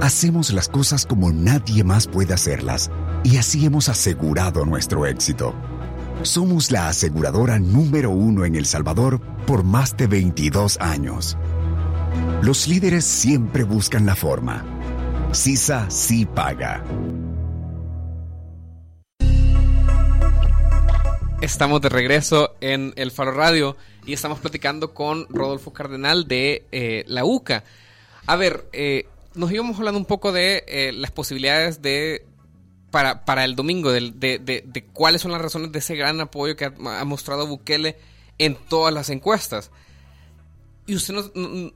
Hacemos las cosas como nadie más puede hacerlas y así hemos asegurado nuestro éxito. Somos la aseguradora número uno en El Salvador por más de 22 años. Los líderes siempre buscan la forma. CISA sí paga.
Estamos de regreso en el Faro Radio y estamos platicando con Rodolfo Cardenal de eh, la UCA. A ver, eh, nos íbamos hablando un poco de eh, las posibilidades de para, para el domingo, de, de, de, cuáles son las razones de ese gran apoyo que ha, mostrado Bukele en todas las encuestas. Y usted nos,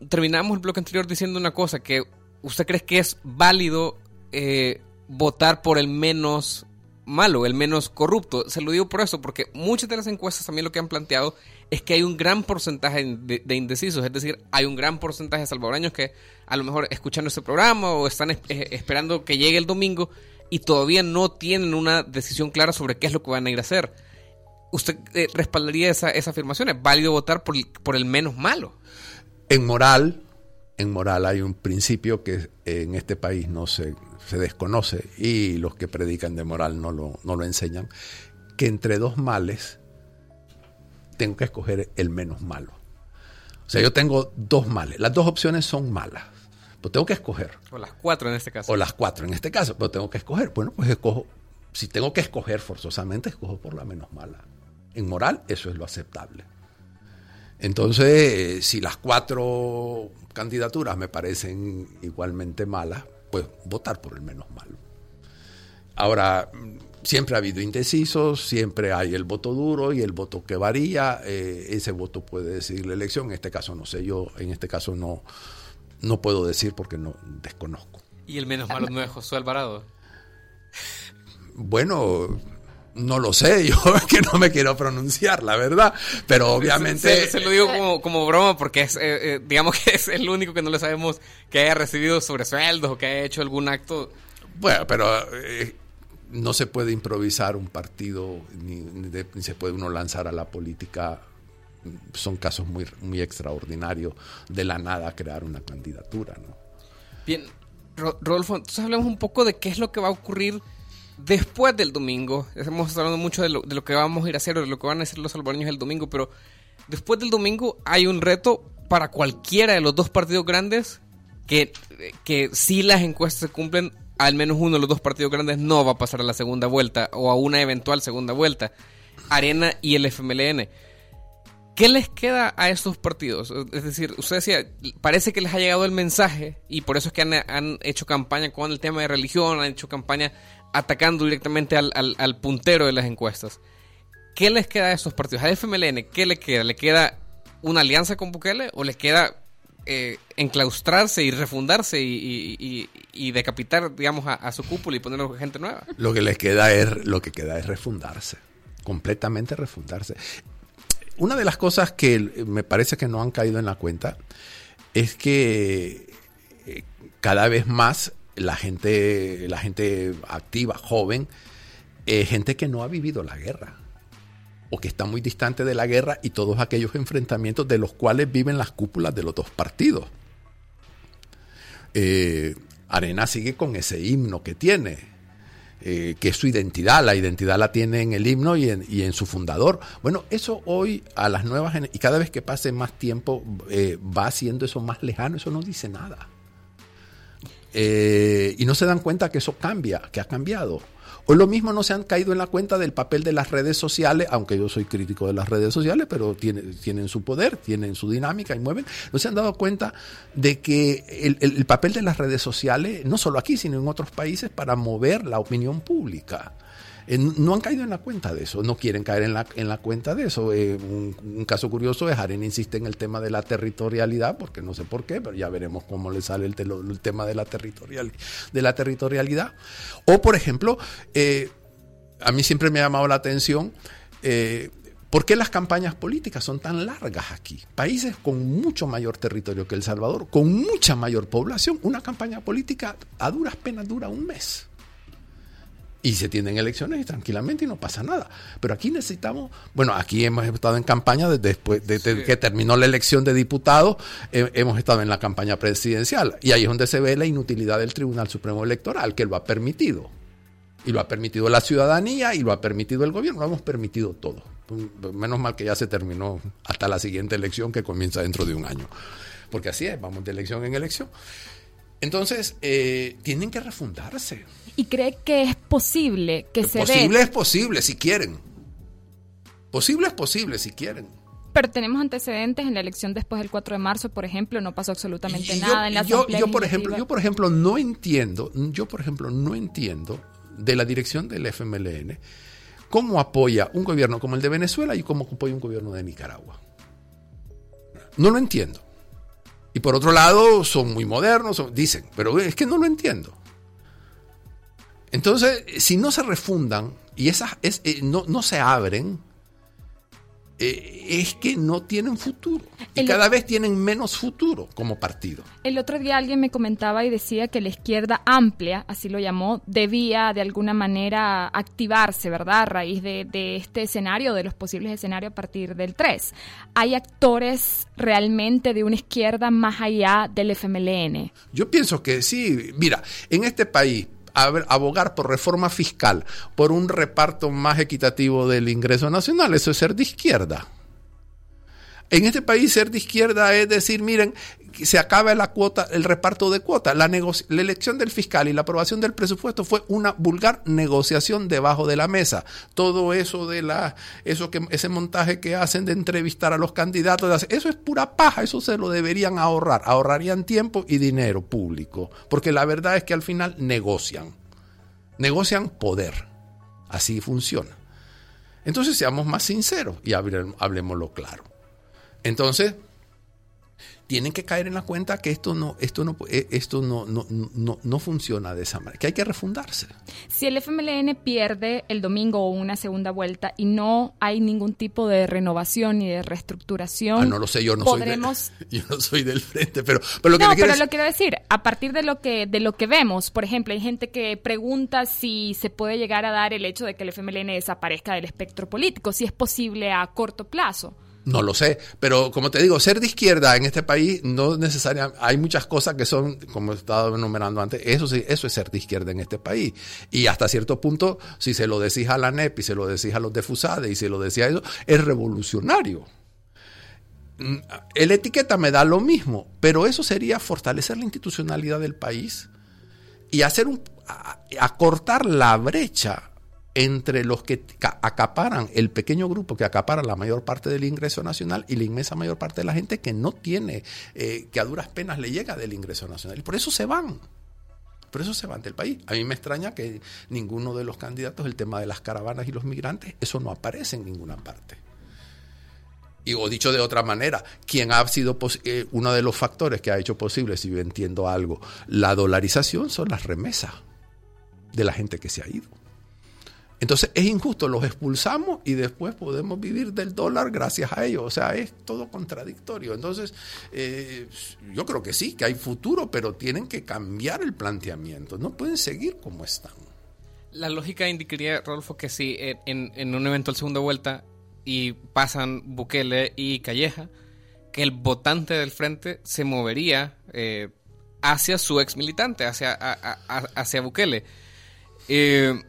terminamos el bloque anterior diciendo una cosa, que usted cree que es válido eh, votar por el menos malo, el menos corrupto. Se lo digo por eso, porque muchas de las encuestas también lo que han planteado es que hay un gran porcentaje de, indecisos, es decir, hay un gran porcentaje de salvadoreños que a lo mejor escuchando este programa o están eh, esperando que llegue el domingo y todavía no tienen una decisión clara sobre qué es lo que van a ir a hacer. ¿Usted eh, respaldaría esa, esa, afirmación? ¿Es válido votar por, por el menos malo?
En moral, en moral hay un principio que en este país no se, se desconoce y los que predican de moral no lo, no lo enseñan, que entre dos males tengo que escoger el menos malo. O sea, yo tengo dos males. Las dos opciones son malas. Pero tengo que escoger.
O las cuatro en este caso.
O las cuatro en este caso, pero tengo que escoger. Bueno, pues escojo. Si tengo que escoger forzosamente, escojo por la menos mala. En moral, eso es lo aceptable. Entonces, si las cuatro candidaturas me parecen igualmente malas, pues votar por el menos malo. Ahora, siempre ha habido indecisos, siempre hay el voto duro y el voto que varía. Eh, ese voto puede decidir la elección. En este caso no sé, yo en este caso no, no puedo decir porque no desconozco.
¿Y el menos malo no es Josué Alvarado?
Bueno, no lo sé, [laughs] yo que no me quiero pronunciar, la verdad, pero obviamente...
Se, lo digo como, broma porque es, eh, eh, digamos que [laughs] es el único que no le sabemos que haya recibido sobresueldos o que haya hecho algún acto...
Bueno, pero no se puede improvisar un partido, ni, se puede uno lanzar a la política. Son casos muy, muy extraordinarios de la nada crear una candidatura. ¿no?
Bien, Rodolfo, entonces hablemos un poco de qué es lo que va a ocurrir después del domingo. Hemos hablado mucho de lo, de lo que vamos a ir a hacer de lo que van a hacer los salvadoreños el domingo, pero después del domingo hay un reto para cualquiera de los dos partidos grandes que, que si las encuestas se cumplen al menos uno de los dos partidos grandes no va a pasar a la segunda vuelta o a una eventual segunda vuelta. Arena y el FMLN. ¿Qué les queda a estos partidos? Es decir, usted decía, parece que les ha llegado el mensaje y por eso es que han, hecho campaña con el tema de religión, han hecho campaña atacando directamente al, al, puntero de las encuestas. ¿Qué les queda a estos partidos? Al FMLN, ¿qué le queda? ¿Le queda una alianza con Bukele o le queda eh, enclaustrarse y refundarse y, decapitar, digamos, a, su cúpula y ponerlo gente nueva.
Lo que les queda es, lo que queda es refundarse, completamente refundarse. Una de las cosas que me parece que no han caído en la cuenta es que eh, cada vez más la gente, la gente activa, joven, eh, gente que no ha vivido la guerra o que está muy distante de la guerra y todos aquellos enfrentamientos de los cuales viven las cúpulas de los dos partidos. Eh, Arena sigue con ese himno que tiene, eh, que es su identidad, la identidad la tiene en el himno y en, su fundador. Bueno, eso hoy a las nuevas y cada vez que pase más tiempo va haciendo eso más lejano, eso no dice nada. y no se dan cuenta que eso cambia, que ha cambiado. O lo mismo no se han caído en la cuenta del papel de las redes sociales, aunque yo soy crítico de las redes sociales, pero tienen, su poder, tienen su dinámica y mueven. No se han dado cuenta de que el, el papel de las redes sociales, no solo aquí, sino en otros países, para mover la opinión pública no han caído en la cuenta de eso, no quieren caer en la, en la cuenta de eso. Eh, un, caso curioso es Arena insiste en el tema de la territorialidad, porque no sé por qué, pero ya veremos cómo le sale el, tema de la, territorial, de la territorialidad. O, por ejemplo, eh, a mí siempre me ha llamado la atención. Eh, ¿Por qué las campañas políticas son tan largas aquí? Países con mucho mayor territorio que El Salvador, con mucha mayor población, una campaña política a duras penas dura un mes y se tienen elecciones tranquilamente y no pasa nada. Pero aquí necesitamos, bueno, aquí hemos estado en campaña desde después de, que terminó la elección de diputados, eh, hemos estado en la campaña presidencial y ahí es donde se ve la inutilidad del Tribunal Supremo Electoral, que lo ha permitido. Y lo ha permitido la ciudadanía y lo ha permitido el gobierno, lo hemos permitido todo. Menos mal que ya se terminó hasta la siguiente elección que comienza dentro de un año. Porque así es, vamos de elección en elección. Entonces, eh, tienen que refundarse.
¿Y cree que es posible que se
Posible es posible, si quieren. Posible es posible, si quieren.
Pero tenemos antecedentes en la elección después del 4 de marzo, por ejemplo, no pasó absolutamente nada en la
yo, yo por ejemplo, yo por ejemplo no entiendo, yo por ejemplo no entiendo de la dirección del FMLN cómo apoya un gobierno como el de Venezuela y cómo apoya un gobierno de Nicaragua. No lo entiendo. Y por otro lado, son muy modernos, dicen, pero es que no lo entiendo. Entonces, si no se refundan y esas eh, no, no, se abren, eh, es que no tienen futuro. Y cada vez tienen menos futuro como partido.
El otro día alguien me comentaba y decía que la izquierda amplia, así lo llamó, debía de alguna manera activarse, ¿verdad? A raíz de, de este escenario, de los posibles escenarios a partir del 3. ¿Hay actores realmente de una izquierda más allá del FMLN?
Yo pienso que sí. Mira, en este país abogar por reforma fiscal, por un reparto más equitativo del ingreso nacional, eso es ser de izquierda. En este país ser de izquierda es decir, miren, se acaba la cuota, el reparto de cuotas. La, elección del fiscal y la aprobación del presupuesto fue una vulgar negociación debajo de la mesa. Todo eso de la, eso que, ese montaje que hacen de entrevistar a los candidatos, eso es pura paja, eso se lo deberían ahorrar. Ahorrarían tiempo y dinero público. Porque la verdad es que al final negocian. Negocian poder. Así funciona. Entonces seamos más sinceros y hablemoslo claro. Entonces, tienen que caer en la cuenta que esto no, esto no, eh, esto no, no, no, no, funciona de esa manera, que hay que refundarse.
Si el FMLN pierde el domingo o una segunda vuelta y no hay ningún tipo de renovación ni de reestructuración,
ah, no lo sé, yo no, soy, [laughs] yo no soy del frente, pero, pero lo que
no, pero lo quiero decir, a partir de lo que de lo que vemos, por ejemplo, hay gente que pregunta si se puede llegar a dar el hecho de que el FMLN desaparezca del espectro político, si es posible a corto plazo.
No lo sé, pero como te digo, ser de izquierda en este país no necesariamente, hay muchas cosas que son, como he estado enumerando antes, eso sí, eso es ser de izquierda en este país. Y hasta cierto punto, si se lo decís a la NEP y se lo decís a los de y se lo decía a eso, es revolucionario. Mm, el etiqueta me da lo mismo, pero eso sería fortalecer la institucionalidad del país y hacer un, acortar la brecha entre los que acaparan el pequeño grupo que acapara la mayor parte del ingreso nacional y la inmensa mayor parte de la gente que no tiene, eh, que a duras penas le llega del ingreso nacional. Y por eso se van. Por eso se van del país. A mí me extraña que ninguno de los candidatos, el tema de las caravanas y los migrantes, eso no aparece en ninguna parte. Y, o dicho de otra manera, quien ha sido eh, uno de los factores que ha hecho posible, si yo entiendo algo, la dolarización son las remesas de la gente que se ha ido. Entonces es injusto, los expulsamos y después podemos vivir del dólar gracias a ellos. O sea, es todo contradictorio. Entonces, eh, yo creo que sí, que hay futuro, pero tienen que cambiar el planteamiento. No pueden seguir como están.
La lógica indicaría, Rodolfo, que si en, en un evento de segunda vuelta y pasan Bukele y Calleja, que el votante del frente se movería eh, hacia su ex militante, hacia, hacia Bukele. Eh,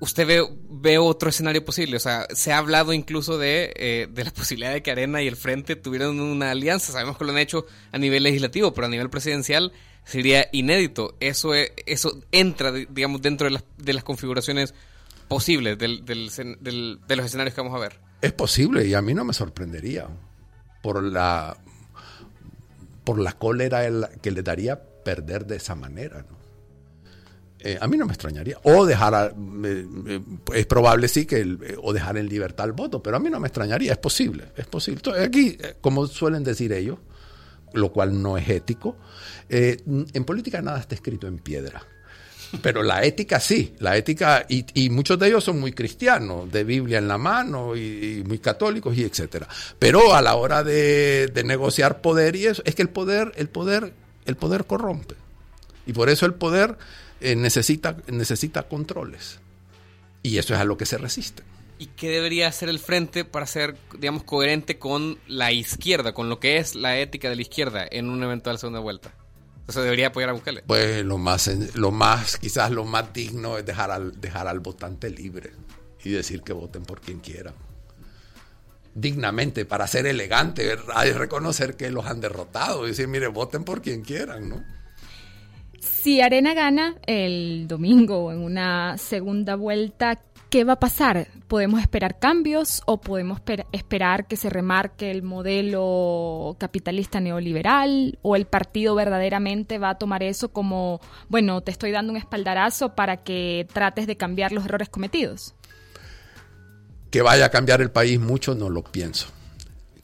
usted ve, ve, otro escenario posible. O sea, se ha hablado incluso de, eh, de, la [laughs] posibilidad de que Arena y el Frente tuvieran una alianza. Sabemos que lo han hecho a nivel legislativo, pero a nivel presidencial sería inédito. Eso, eso entra, digamos, dentro de las, de las configuraciones posibles del, del, de los escenarios que vamos a ver.
Es posible y a mí no me sorprendería por la, por la cólera que le daría perder de esa manera. ¿no? Eh, a mí no me extrañaría. O dejar, eh, eh, es probable sí que, o dejar en libertad el voto, pero a mí no me extrañaría, es posible, es posible. aquí, como suelen decir ellos, lo cual no es ético, en política nada está escrito en piedra. Pero la ética sí, la ética, y, muchos de ellos son muy cristianos, de Biblia en la mano, y, muy católicos, y etcétera. Pero a la hora de, de, negociar poder y eso, es que el poder, el poder, el poder corrompe. Y por eso el poder eh, necesita, necesita controles. Y eso es a lo que se resiste.
¿Y qué debería hacer el frente para ser, digamos, coherente con la izquierda, con lo que es la ética de la izquierda en una eventual segunda vuelta? ¿Eso debería apoyar a Bukele?
Pues lo más, lo más, quizás lo más digno es dejar al, dejar al votante libre y decir que voten por quien quieran. Dignamente, para ser elegante, hay reconocer que los han derrotado y decir, mire, voten por quien quieran, ¿no?
Si Arena gana el domingo en una segunda vuelta, ¿qué va a pasar? ¿Podemos esperar cambios o podemos esperar que se remarque el modelo capitalista neoliberal o el partido verdaderamente va a tomar eso como, bueno, te estoy dando un espaldarazo para que trates de cambiar los errores cometidos?
Que vaya a cambiar el país mucho, no lo pienso.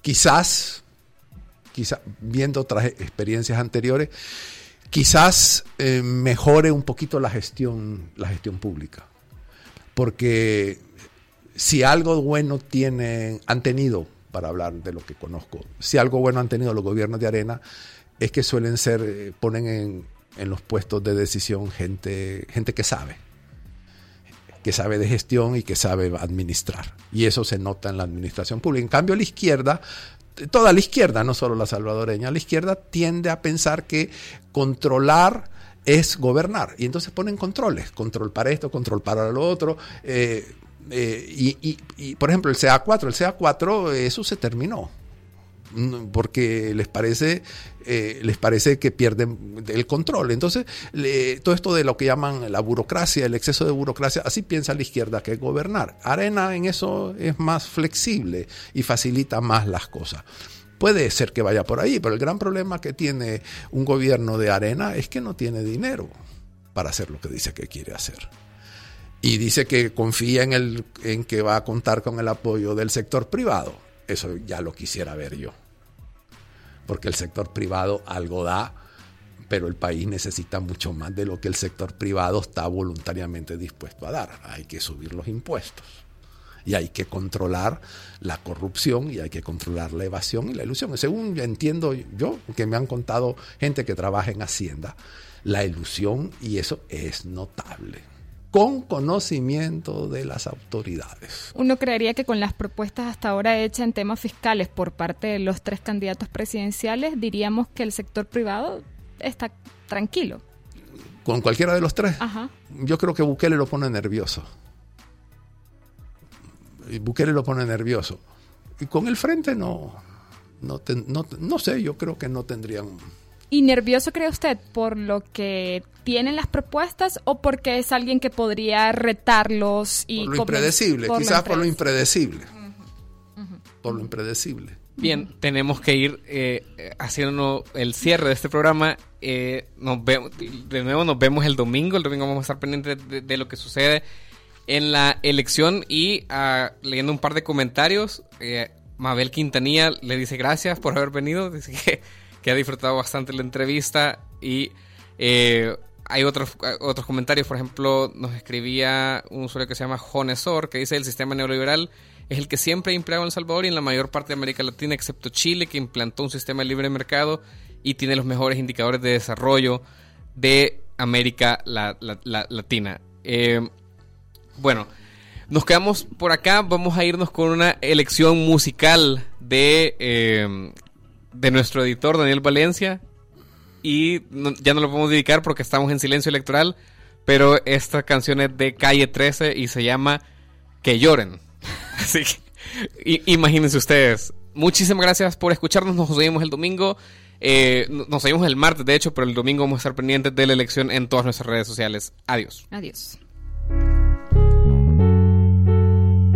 Quizás, quizás viendo otras experiencias anteriores, quizás eh, mejore un poquito la gestión, la gestión pública. Porque si algo bueno tienen, han tenido, para hablar de lo que conozco, si algo bueno han tenido los gobiernos de arena, es que suelen ser, eh, ponen en, en los puestos de decisión gente, gente que sabe, que sabe de gestión y que sabe administrar. Y eso se nota en la administración pública. En cambio, la izquierda toda la izquierda, no solo la salvadoreña, la izquierda tiende a pensar que controlar es gobernar. Y entonces ponen controles, control para esto, control para lo otro. Eh, eh, y, por ejemplo, el CA4, el CA4, eso se terminó porque les parece, eh, les parece que pierden el control. Entonces, todo esto de lo que llaman la burocracia, el exceso de burocracia, así piensa la izquierda que es gobernar. Arena en eso es más flexible y facilita más las cosas. Puede ser que vaya por ahí, pero el gran problema que tiene un gobierno de arena es que no tiene dinero para hacer lo que dice que quiere hacer. Y dice que confía en, el, en que va a contar con el apoyo del sector privado eso ya lo quisiera ver yo. Porque el sector privado algo da, pero el país necesita mucho más de lo que el sector privado está voluntariamente dispuesto a dar. Hay que subir los impuestos. Y hay que controlar la corrupción y hay que controlar la evasión y la ilusión. Según entiendo yo, que me han contado gente que trabaja en Hacienda, la ilusión y eso es notable con conocimiento de las autoridades.
Uno creería que con las propuestas hasta ahora hechas en temas fiscales por parte de los tres candidatos presidenciales, diríamos que el sector privado está tranquilo.
¿Con cualquiera de los tres? Ajá. Yo creo que Bukele lo pone nervioso. Bukele lo pone nervioso. Y con el frente no, no, no, no sé, yo creo que no tendrían
¿Y nervioso cree usted por lo que tienen las propuestas o porque es alguien que podría retarlos y...
Por lo impredecible, quizás por lo impredecible. Por lo impredecible.
Bien, tenemos que ir eh, haciendo el cierre de este programa. Eh, nos vemos, de nuevo nos vemos el domingo. El domingo vamos a estar pendientes de, lo que sucede en la elección y ah, leyendo un par de comentarios. Eh, Mabel Quintanilla le dice gracias por haber venido. Dice que, que ha disfrutado bastante la entrevista. Y eh, hay otros, otros comentarios. Por ejemplo, nos escribía un usuario que se llama Jonesor, que dice el sistema neoliberal es el que siempre ha empleado en El Salvador y en la mayor parte de América Latina, excepto Chile, que implantó un sistema de libre mercado y tiene los mejores indicadores de desarrollo de América Latina. Eh, bueno, nos quedamos por acá. Vamos a irnos con una elección musical de, eh, de nuestro editor Daniel Valencia. Y ya no lo podemos dedicar porque estamos en silencio electoral. Pero esta canción es de Calle 13 y se llama Que lloren. [laughs] Así que imagínense ustedes. Muchísimas gracias por escucharnos. Nos vemos el domingo. Eh, nos vemos el martes, de hecho, pero el domingo vamos a estar pendientes de la elección en todas nuestras redes sociales. Adiós.
Adiós.